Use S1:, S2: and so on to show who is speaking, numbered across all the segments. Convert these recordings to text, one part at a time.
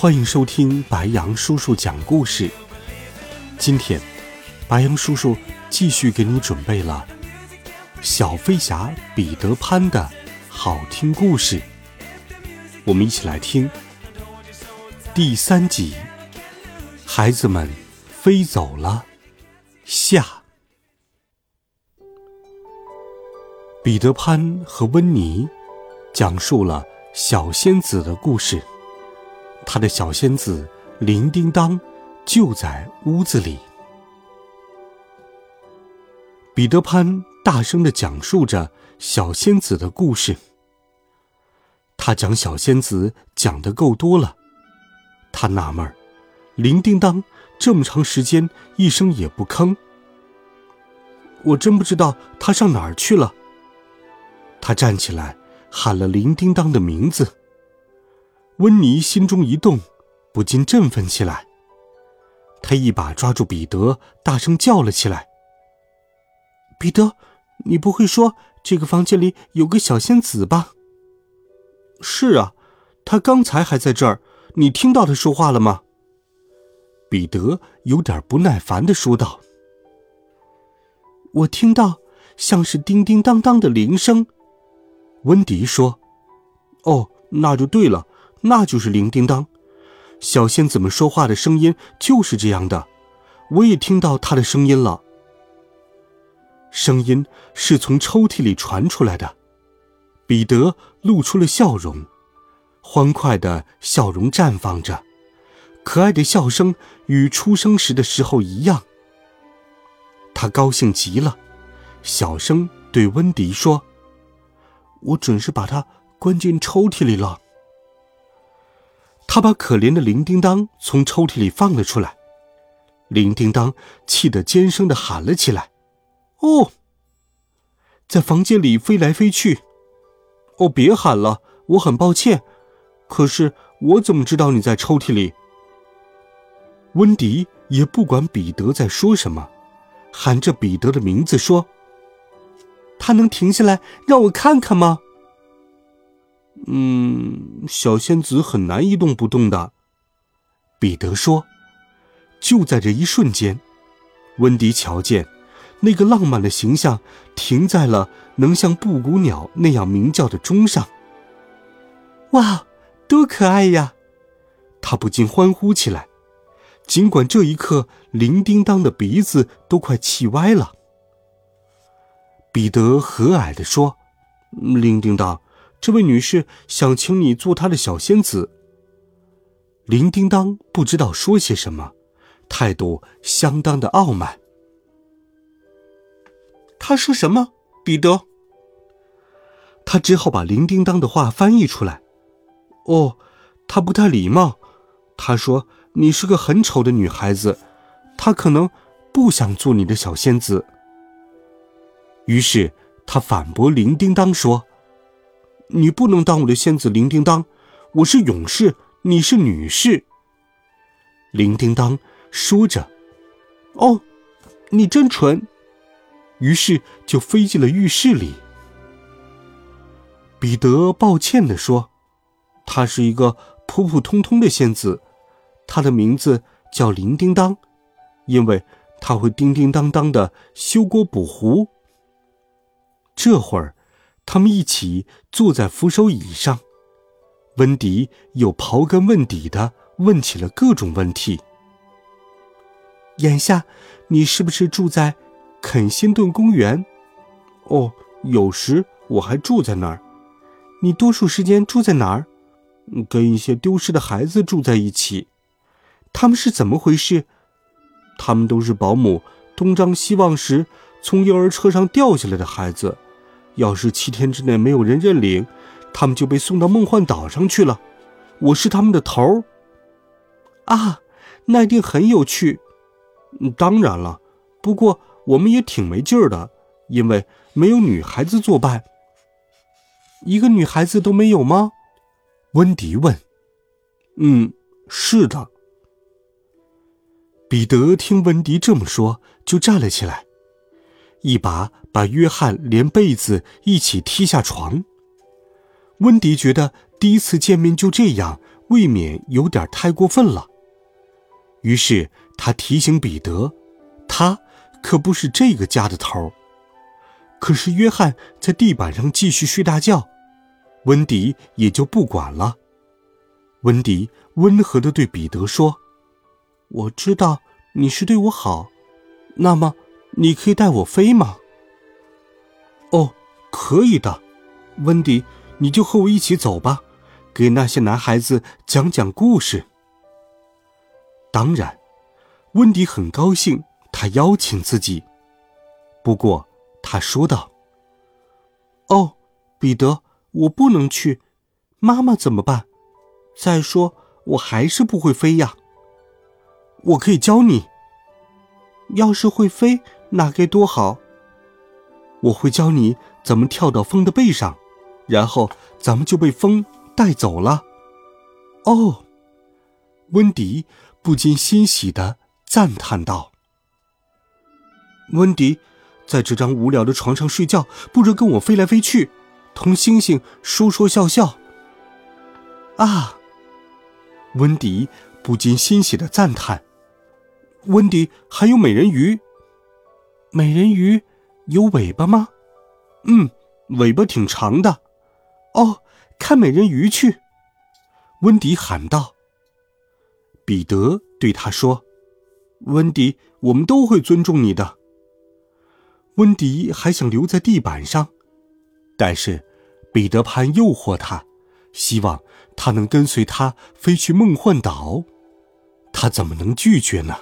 S1: 欢迎收听白杨叔叔讲故事。今天，白杨叔叔继续给你准备了小飞侠彼得潘的好听故事，我们一起来听第三集。孩子们飞走了，下。彼得潘和温妮讲述了。小仙子的故事，他的小仙子铃叮当就在屋子里。彼得潘大声的讲述着小仙子的故事。他讲小仙子讲的够多了，他纳闷儿，铃叮当这么长时间一声也不吭，我真不知道他上哪儿去了。他站起来。喊了铃叮当的名字，温妮心中一动，不禁振奋起来。他一把抓住彼得，大声叫了起来：“彼得，你不会说这个房间里有个小仙子吧？”“是啊，他刚才还在这儿。你听到他说话了吗？”彼得有点不耐烦的说道。“我听到像是叮叮当当的铃声。”温迪说：“哦，那就对了，那就是铃叮当，小仙子们说话的声音就是这样的。我也听到他的声音了。声音是从抽屉里传出来的。”彼得露出了笑容，欢快的笑容绽放着，可爱的笑声与出生时的时候一样。他高兴极了，小声对温迪说。我准是把它关进抽屉里了。他把可怜的铃叮当从抽屉里放了出来，铃叮当气得尖声的喊了起来：“哦！”在房间里飞来飞去。哦，别喊了，我很抱歉。可是我怎么知道你在抽屉里？温迪也不管彼得在说什么，喊着彼得的名字说。他能停下来让我看看吗？嗯，小仙子很难一动不动的。彼得说：“就在这一瞬间，温迪瞧见那个浪漫的形象停在了能像布谷鸟那样鸣叫的钟上。哇，多可爱呀！”他不禁欢呼起来，尽管这一刻铃叮当的鼻子都快气歪了。彼得和蔼地说：“铃叮当，这位女士想请你做她的小仙子。”铃叮当不知道说些什么，态度相当的傲慢。他说什么？彼得。他只好把铃叮当的话翻译出来。哦，他不太礼貌。他说：“你是个很丑的女孩子，他可能不想做你的小仙子。”于是他反驳铃叮当说：“你不能当我的仙子，铃叮当，我是勇士，你是女士。”铃叮当说着：“哦，你真蠢。”于是就飞进了浴室里。彼得抱歉地说：“她是一个普普通通的仙子，她的名字叫铃叮当，因为她会叮叮当当的修锅补壶。”这会儿，他们一起坐在扶手椅上，温迪又刨根问底的问起了各种问题。眼下，你是不是住在肯辛顿公园？哦，有时我还住在那儿。你多数时间住在哪儿？跟一些丢失的孩子住在一起。他们是怎么回事？他们都是保姆东张西望时从婴儿车上掉下来的孩子。要是七天之内没有人认领，他们就被送到梦幻岛上去了。我是他们的头儿，啊，那一定很有趣。当然了，不过我们也挺没劲儿的，因为没有女孩子作伴。一个女孩子都没有吗？温迪问。嗯，是的。彼得听温迪这么说，就站了起来，一把把约翰连被子一起踢下床。温迪觉得第一次见面就这样，未免有点太过分了。于是他提醒彼得，他可不是这个家的头。可是约翰在地板上继续睡大觉，温迪也就不管了。温迪温和的对彼得说：“我知道你是对我好，那么你可以带我飞吗？”“哦，可以的，温迪。”你就和我一起走吧，给那些男孩子讲讲故事。当然，温迪很高兴，他邀请自己。不过，他说道：“哦，彼得，我不能去，妈妈怎么办？再说，我还是不会飞呀。我可以教你。要是会飞，那该多好！我会教你怎么跳到风的背上。”然后咱们就被风带走了。哦，温迪不禁欣喜的赞叹道：“温迪，在这张无聊的床上睡觉，不如跟我飞来飞去，同星星说说笑笑。”啊，温迪不禁欣喜的赞叹：“温迪还有美人鱼。美人鱼有尾巴吗？嗯，尾巴挺长的。”哦，看美人鱼去！温迪喊道。彼得对他说：“温迪，我们都会尊重你的。”温迪还想留在地板上，但是彼得潘诱惑他，希望他能跟随他飞去梦幻岛。他怎么能拒绝呢？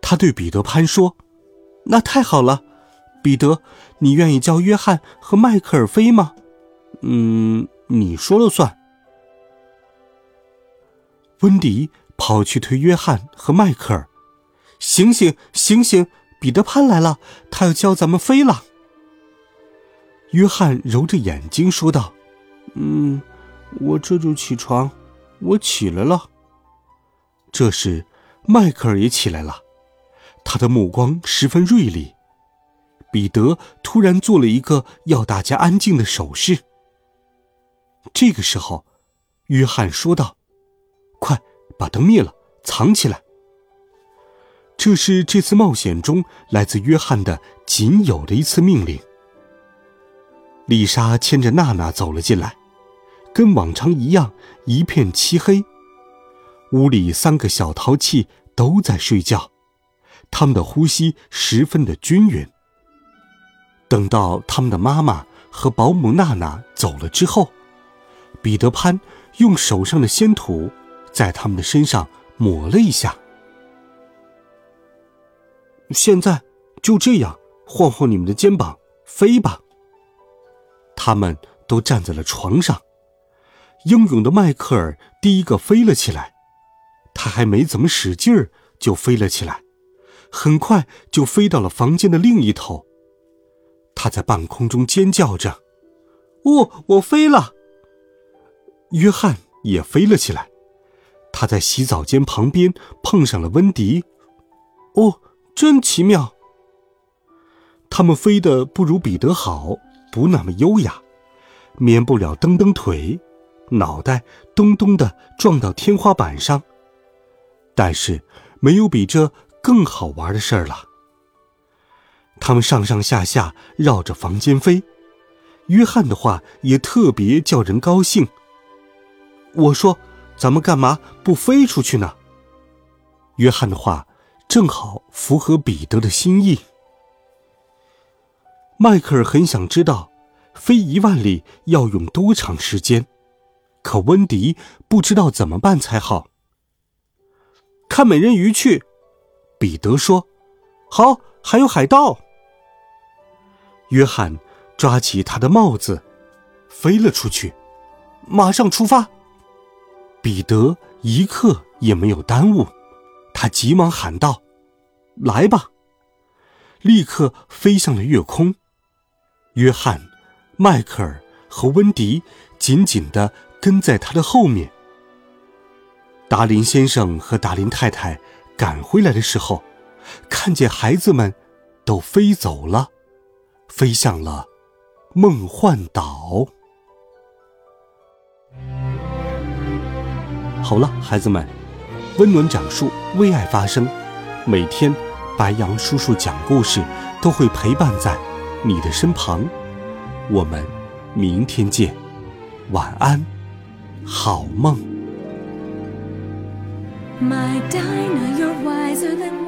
S1: 他对彼得潘说：“那太好了，彼得，你愿意教约翰和迈克尔飞吗？”嗯，你说了算。温迪跑去推约翰和迈克尔，醒醒醒醒！彼得潘来了，他要教咱们飞了。约翰揉着眼睛说道：“嗯，我这就起床，我起来了。”这时，迈克尔也起来了，他的目光十分锐利。彼得突然做了一个要大家安静的手势。这个时候，约翰说道：“快把灯灭了，藏起来。”这是这次冒险中来自约翰的仅有的一次命令。丽莎牵着娜娜走了进来，跟往常一样，一片漆黑。屋里三个小淘气都在睡觉，他们的呼吸十分的均匀。等到他们的妈妈和保姆娜娜走了之后，彼得潘用手上的仙土在他们的身上抹了一下。现在就这样晃晃你们的肩膀，飞吧。他们都站在了床上。英勇的迈克尔第一个飞了起来，他还没怎么使劲儿就飞了起来，很快就飞到了房间的另一头。他在半空中尖叫着：“哦，我飞了！”约翰也飞了起来，他在洗澡间旁边碰上了温迪。哦，真奇妙！他们飞得不如彼得好，不那么优雅，免不了蹬蹬腿，脑袋咚咚的撞到天花板上。但是，没有比这更好玩的事儿了。他们上上下下绕着房间飞，约翰的话也特别叫人高兴。我说：“咱们干嘛不飞出去呢？”约翰的话正好符合彼得的心意。迈克尔很想知道飞一万里要用多长时间，可温迪不知道怎么办才好。看美人鱼去，彼得说：“好，还有海盗。”约翰抓起他的帽子，飞了出去，马上出发。彼得一刻也没有耽误，他急忙喊道：“来吧！”立刻飞向了月空。约翰、迈克尔和温迪紧紧地跟在他的后面。达林先生和达林太太赶回来的时候，看见孩子们都飞走了，飞向了梦幻岛。好了，孩子们，温暖讲述，为爱发声。每天，白杨叔叔讲故事都会陪伴在你的身旁。我们明天见，晚安，好梦。My Dinah, you're wiser than